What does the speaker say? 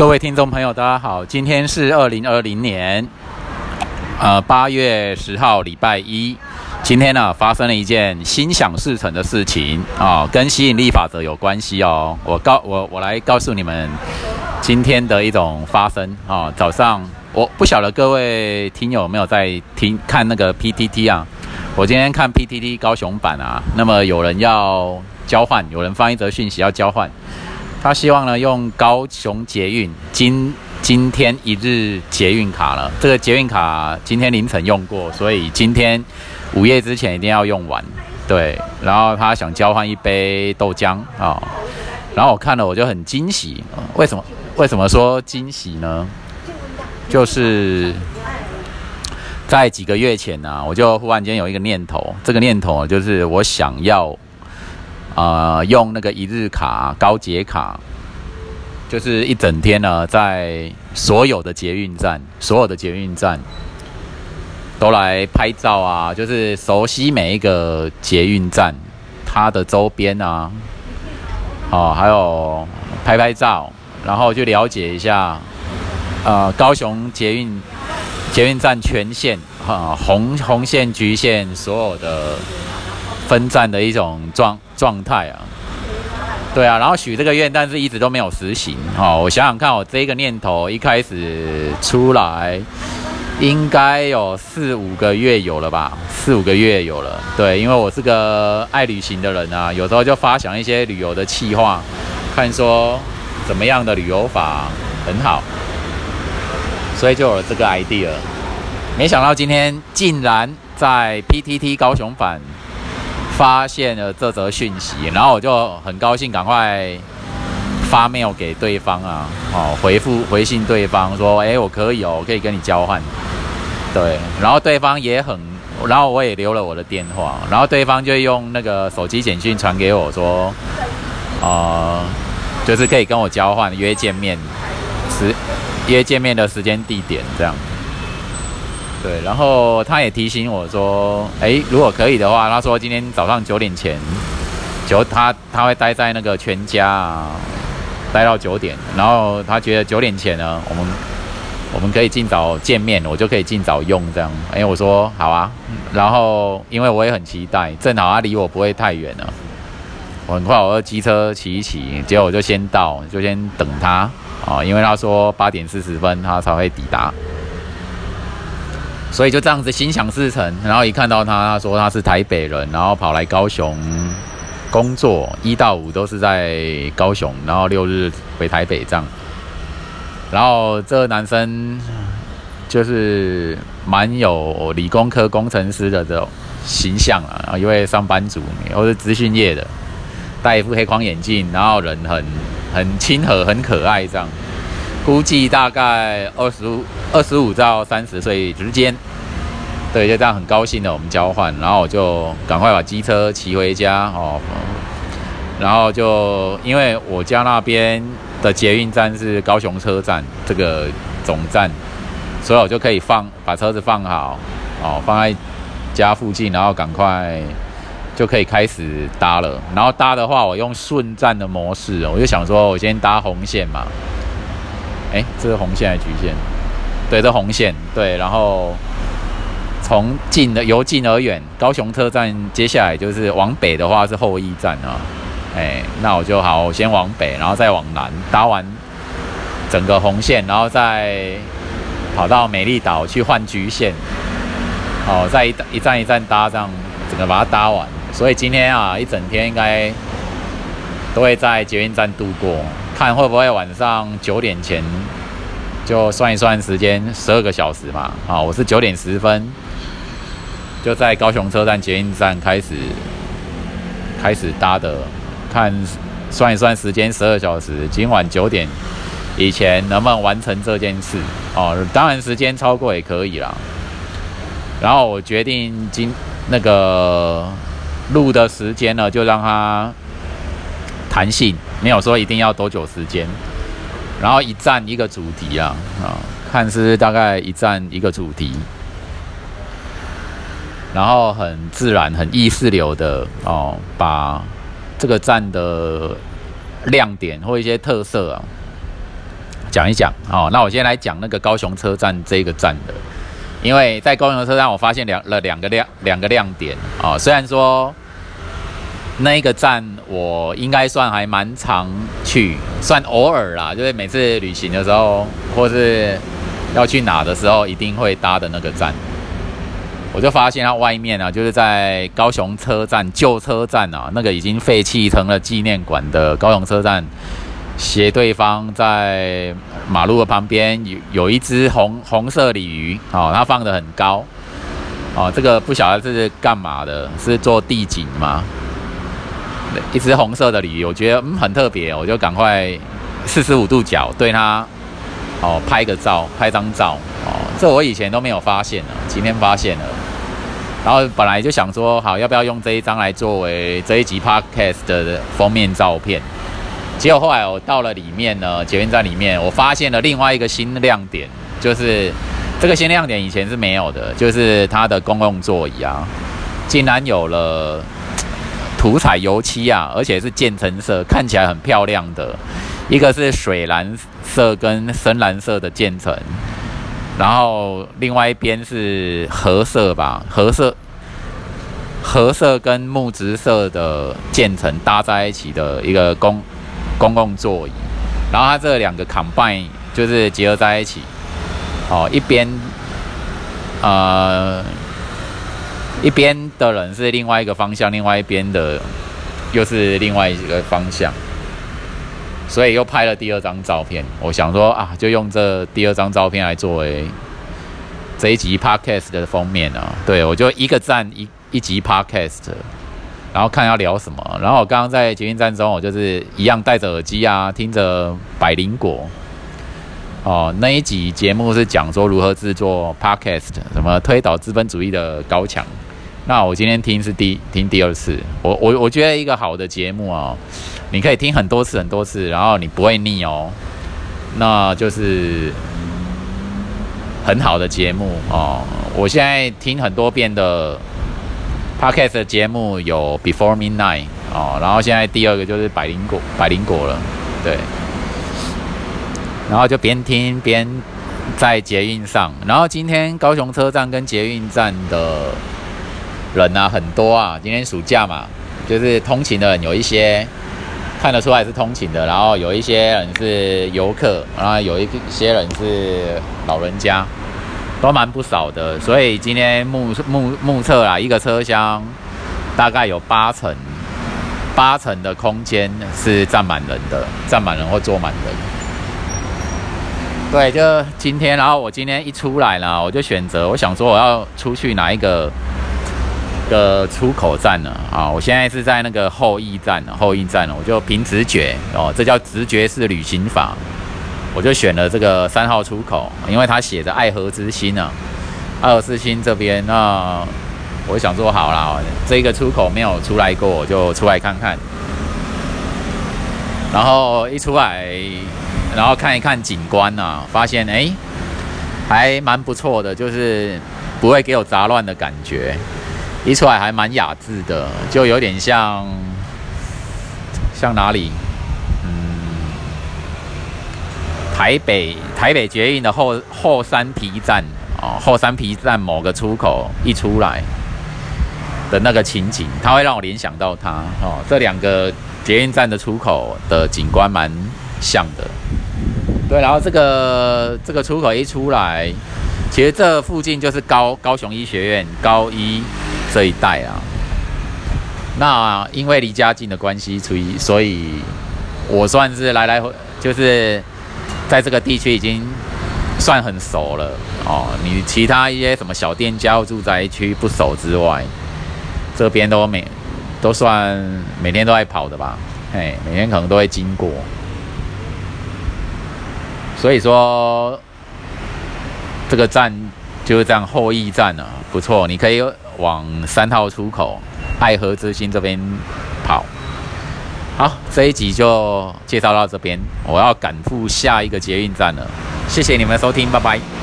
各位听众朋友，大家好，今天是二零二零年，呃八月十号，礼拜一。今天呢，发生了一件心想事成的事情啊，跟吸引力法则有关系哦。我告我我来告诉你们今天的一种发生啊。早上我不晓得各位听友有没有在听看那个 PTT 啊？我今天看 PTT 高雄版啊，那么有人要交换，有人发一则讯息要交换。他希望呢用高雄捷运今今天一日捷运卡了，这个捷运卡今天凌晨用过，所以今天午夜之前一定要用完。对，然后他想交换一杯豆浆啊，然后我看了我就很惊喜，为什么？为什么说惊喜呢？就是在几个月前呢，我就忽然间有一个念头，这个念头就是我想要。啊，用那个一日卡、高捷卡，就是一整天呢，在所有的捷运站、所有的捷运站都来拍照啊，就是熟悉每一个捷运站它的周边啊，哦，还有拍拍照，然后去了解一下，呃，高雄捷运捷运站全线啊，红红线、橘线所有的。分站的一种状状态啊，对啊，然后许这个愿，但是一直都没有实行。哈，我想想看，我这个念头一开始出来，应该有四五个月有了吧？四五个月有了。对，因为我是个爱旅行的人啊，有时候就发想一些旅游的计划，看说怎么样的旅游法很好，所以就有了这个 idea。没想到今天竟然在 PTT 高雄版。发现了这则讯息，然后我就很高兴，赶快发 mail 给对方啊，哦，回复回信对方说，哎，我可以哦，我可以跟你交换，对，然后对方也很，然后我也留了我的电话，然后对方就用那个手机简讯传给我说，啊，就是可以跟我交换约见面时，约见面的时间地点这样。对，然后他也提醒我说，哎，如果可以的话，他说今天早上九点前，九他他会待在那个全家啊，待到九点，然后他觉得九点前呢，我们我们可以尽早见面，我就可以尽早用这样。哎，我说好啊，然后因为我也很期待，正好他离我不会太远了，很快我就机车骑一骑，结果我就先到，就先等他啊，因为他说八点四十分他才会抵达。所以就这样子心想事成，然后一看到他，他说他是台北人，然后跑来高雄工作，一到五都是在高雄，然后六日回台北这样。然后这个男生就是蛮有理工科工程师的这种形象啊，一位上班族，或是资讯业的，戴一副黑框眼镜，然后人很很亲和，很可爱这样。估计大概二十五、二十五到三十岁之间，对，就这样很高兴的我们交换，然后我就赶快把机车骑回家哦，然后就因为我家那边的捷运站是高雄车站这个总站，所以我就可以放把车子放好哦，放在家附近，然后赶快就可以开始搭了。然后搭的话，我用顺站的模式，我就想说我先搭红线嘛。哎，这是红线还是橘线？对，这红线。对，然后从近的由近而远，高雄车站接下来就是往北的话是后一站啊。哎，那我就好，我先往北，然后再往南搭完整个红线，然后再跑到美丽岛去换橘线。哦，再一一站一站搭，这样整个把它搭完。所以今天啊，一整天应该都会在捷运站度过。看会不会晚上九点前就算一算时间，十二个小时嘛。啊，我是九点十分就在高雄车站捷运站开始开始搭的，看算一算时间，十二小时，今晚九点以前能不能完成这件事？哦，当然时间超过也可以啦。然后我决定今那个录的时间呢，就让它弹性。没有说一定要多久时间，然后一站一个主题啊啊，看是大概一站一个主题，然后很自然、很意识流的哦，把这个站的亮点或一些特色啊讲一讲哦。那我先来讲那个高雄车站这个站的，因为在高雄车站我发现两了两个亮两个亮点哦。虽然说那一个站我应该算还蛮常去，算偶尔啦，就是每次旅行的时候或是要去哪的时候一定会搭的那个站。我就发现它外面啊，就是在高雄车站旧车站啊，那个已经废弃成了纪念馆的高雄车站。斜对方在马路的旁边有有一只红红色鲤鱼哦，它放的很高哦，这个不晓得是干嘛的，是做地景吗？一只红色的鲤鱼，我觉得嗯很特别，我就赶快四十五度角对它哦拍个照，拍张照哦，这我以前都没有发现呢，今天发现了。然后本来就想说，好要不要用这一张来作为这一集 podcast 的封面照片？结果后来我到了里面呢，捷运站里面，我发现了另外一个新亮点，就是这个新亮点以前是没有的，就是它的公共座椅啊，竟然有了涂彩油漆啊，而且是渐层色，看起来很漂亮的，一个是水蓝色跟深蓝色的渐层，然后另外一边是褐色吧，褐色褐色跟木质色的渐层搭在一起的一个公。公共座椅，然后它这两个 combine 就是结合在一起，哦，一边，呃，一边的人是另外一个方向，另外一边的又是另外一个方向，所以又拍了第二张照片。我想说啊，就用这第二张照片来作为这一集 podcast 的封面啊。对我就一个赞一一集 podcast。然后看要聊什么，然后我刚刚在捷运站中，我就是一样戴着耳机啊，听着百灵果。哦，那一集节目是讲说如何制作 podcast，什么推倒资本主义的高墙。那我今天听是第听第二次，我我我觉得一个好的节目哦，你可以听很多次很多次，然后你不会腻哦，那就是很好的节目哦。我现在听很多遍的。Podcast 的节目有 Before Midnight 哦，然后现在第二个就是百灵果，百灵果了，对。然后就边听边在捷运上，然后今天高雄车站跟捷运站的人啊很多啊，今天暑假嘛，就是通勤的人有一些看得出来是通勤的，然后有一些人是游客，然后有一些人是老人家。都蛮不少的，所以今天目目目测啦，一个车厢大概有八成八成的空间是站满人的，站满人或坐满人。对，就今天，然后我今天一出来呢，我就选择，我想说我要出去哪一个的出口站呢？啊，我现在是在那个后驿站后驿站我就凭直觉哦，这叫直觉式旅行法。我就选了这个三号出口，因为它写着爱河之心啊，爱河之心这边，那我想说好了，这个出口没有出来过，我就出来看看。然后一出来，然后看一看景观啊，发现哎，还蛮不错的，就是不会给我杂乱的感觉。一出来还蛮雅致的，就有点像像哪里？嗯台北台北捷运的后后山皮站哦，后山皮站某个出口一出来的那个情景，它会让我联想到它哦。这两个捷运站的出口的景观蛮像的，对。然后这个这个出口一出来，其实这附近就是高高雄医学院高一这一带啊。那因为离家近的关系，所以所以我算是来来回就是。在这个地区已经算很熟了哦。你其他一些什么小店家、住宅区不熟之外，这边都每都算每天都在跑的吧？嘿，每天可能都会经过。所以说，这个站就是这样后驿站啊，不错。你可以往三号出口爱河之心这边跑。好，这一集就介绍到这边，我要赶赴下一个捷运站了。谢谢你们收听，拜拜。